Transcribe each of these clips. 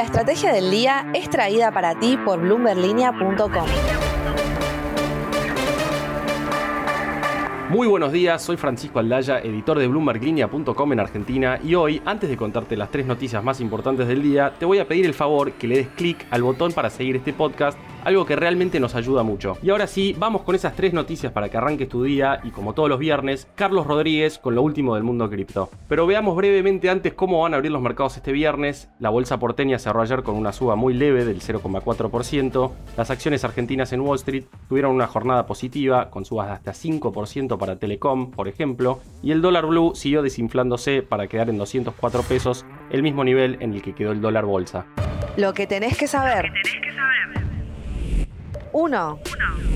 La estrategia del día es traída para ti por bloomberlinia.com. Muy buenos días, soy Francisco Aldaya, editor de BloombergLinea.com en Argentina y hoy, antes de contarte las tres noticias más importantes del día, te voy a pedir el favor que le des clic al botón para seguir este podcast algo que realmente nos ayuda mucho. Y ahora sí, vamos con esas tres noticias para que arranques tu día y como todos los viernes, Carlos Rodríguez con lo último del mundo cripto. Pero veamos brevemente antes cómo van a abrir los mercados este viernes. La bolsa porteña cerró ayer con una suba muy leve del 0,4%. Las acciones argentinas en Wall Street tuvieron una jornada positiva con subas de hasta 5% para Telecom, por ejemplo, y el dólar blue siguió desinflándose para quedar en 204 pesos, el mismo nivel en el que quedó el dólar bolsa. Lo que tenés que saber. 1.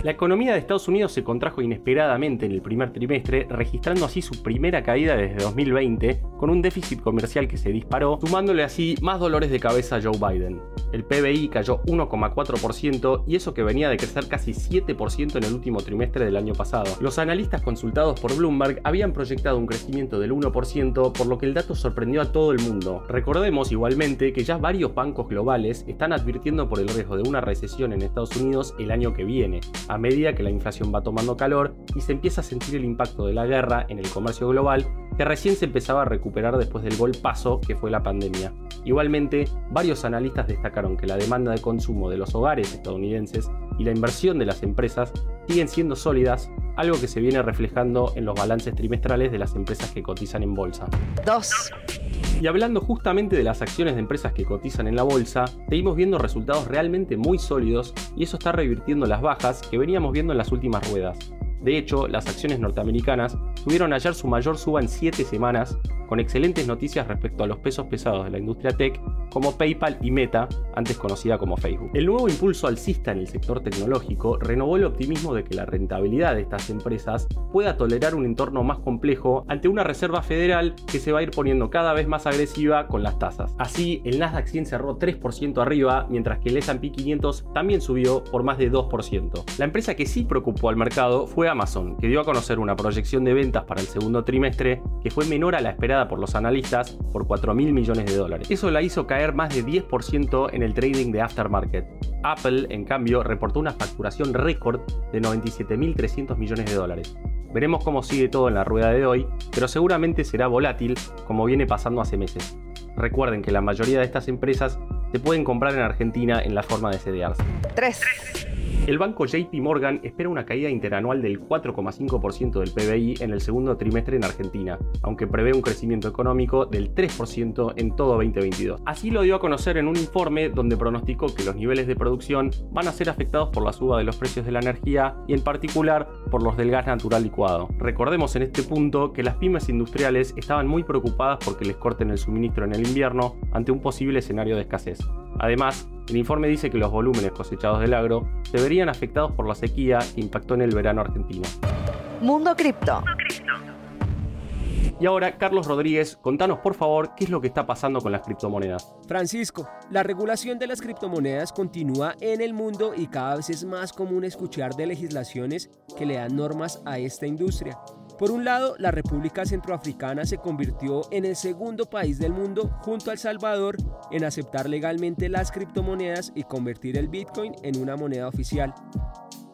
La economía de Estados Unidos se contrajo inesperadamente en el primer trimestre, registrando así su primera caída desde 2020, con un déficit comercial que se disparó, sumándole así más dolores de cabeza a Joe Biden. El PBI cayó 1,4% y eso que venía de crecer casi 7% en el último trimestre del año pasado. Los analistas consultados por Bloomberg habían proyectado un crecimiento del 1%, por lo que el dato sorprendió a todo el mundo. Recordemos igualmente que ya varios bancos globales están advirtiendo por el riesgo de una recesión en Estados Unidos el año que viene, a medida que la inflación va tomando calor y se empieza a sentir el impacto de la guerra en el comercio global que recién se empezaba a recuperar después del golpazo que fue la pandemia. Igualmente, varios analistas destacaron que la demanda de consumo de los hogares estadounidenses y la inversión de las empresas siguen siendo sólidas, algo que se viene reflejando en los balances trimestrales de las empresas que cotizan en bolsa. 2. Y hablando justamente de las acciones de empresas que cotizan en la bolsa, seguimos viendo resultados realmente muy sólidos y eso está revirtiendo las bajas que veníamos viendo en las últimas ruedas. De hecho, las acciones norteamericanas tuvieron ayer su mayor suba en 7 semanas, con excelentes noticias respecto a los pesos pesados de la industria tech como PayPal y Meta, antes conocida como Facebook. El nuevo impulso alcista en el sector tecnológico renovó el optimismo de que la rentabilidad de estas empresas pueda tolerar un entorno más complejo ante una reserva federal que se va a ir poniendo cada vez más agresiva con las tasas. Así, el Nasdaq 100 cerró 3% arriba, mientras que el S&P 500 también subió por más de 2%. La empresa que sí preocupó al mercado fue Amazon, que dio a conocer una proyección de ventas para el segundo trimestre que fue menor a la esperada por los analistas por 4 mil millones de dólares. Eso la hizo caer más de 10% en el trading de aftermarket. Apple, en cambio, reportó una facturación récord de 97.300 millones de dólares. Veremos cómo sigue todo en la rueda de hoy, pero seguramente será volátil como viene pasando hace meses. Recuerden que la mayoría de estas empresas se pueden comprar en Argentina en la forma de CDRs. 3. El banco JP Morgan espera una caída interanual del 4,5% del PBI en el segundo trimestre en Argentina, aunque prevé un crecimiento económico del 3% en todo 2022. Así lo dio a conocer en un informe donde pronosticó que los niveles de producción van a ser afectados por la suba de los precios de la energía y en particular por los del gas natural licuado. Recordemos en este punto que las pymes industriales estaban muy preocupadas porque les corten el suministro en el invierno ante un posible escenario de escasez. Además, el informe dice que los volúmenes cosechados del agro se verían afectados por la sequía que impactó en el verano argentino. Mundo Cripto. Y ahora, Carlos Rodríguez, contanos por favor qué es lo que está pasando con las criptomonedas. Francisco, la regulación de las criptomonedas continúa en el mundo y cada vez es más común escuchar de legislaciones que le dan normas a esta industria. Por un lado, la República Centroafricana se convirtió en el segundo país del mundo junto a El Salvador en aceptar legalmente las criptomonedas y convertir el Bitcoin en una moneda oficial.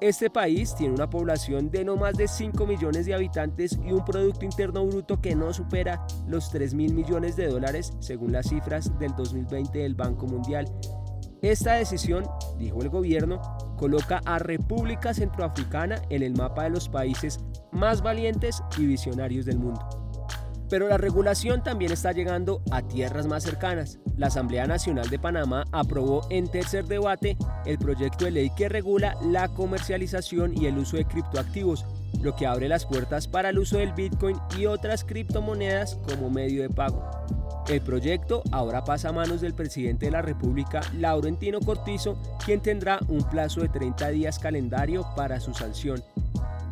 Este país tiene una población de no más de 5 millones de habitantes y un Producto Interno Bruto que no supera los 3 mil millones de dólares según las cifras del 2020 del Banco Mundial. Esta decisión, dijo el gobierno, coloca a República Centroafricana en el mapa de los países más valientes y visionarios del mundo. Pero la regulación también está llegando a tierras más cercanas. La Asamblea Nacional de Panamá aprobó en tercer debate el proyecto de ley que regula la comercialización y el uso de criptoactivos, lo que abre las puertas para el uso del Bitcoin y otras criptomonedas como medio de pago. El proyecto ahora pasa a manos del presidente de la República, Laurentino Cortizo, quien tendrá un plazo de 30 días calendario para su sanción.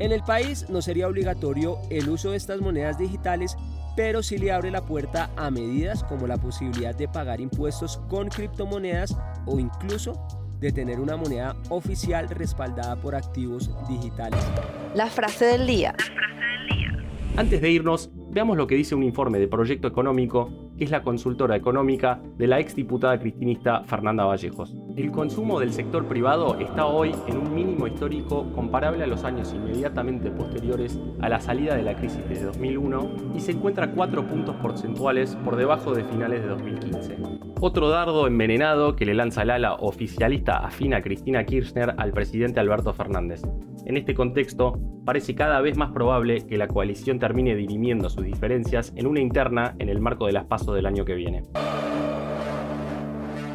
En el país no sería obligatorio el uso de estas monedas digitales, pero sí le abre la puerta a medidas como la posibilidad de pagar impuestos con criptomonedas o incluso de tener una moneda oficial respaldada por activos digitales. La frase del día. Antes de irnos, veamos lo que dice un informe de Proyecto Económico que es la consultora económica de la exdiputada cristinista Fernanda Vallejos. El consumo del sector privado está hoy en un mínimo histórico comparable a los años inmediatamente posteriores a la salida de la crisis de 2001 y se encuentra 4 puntos porcentuales por debajo de finales de 2015. Otro dardo envenenado que le lanza el ala oficialista afina Cristina Kirchner al presidente Alberto Fernández. En este contexto, parece cada vez más probable que la coalición termine dirimiendo sus diferencias en una interna en el marco de las pasos del año que viene.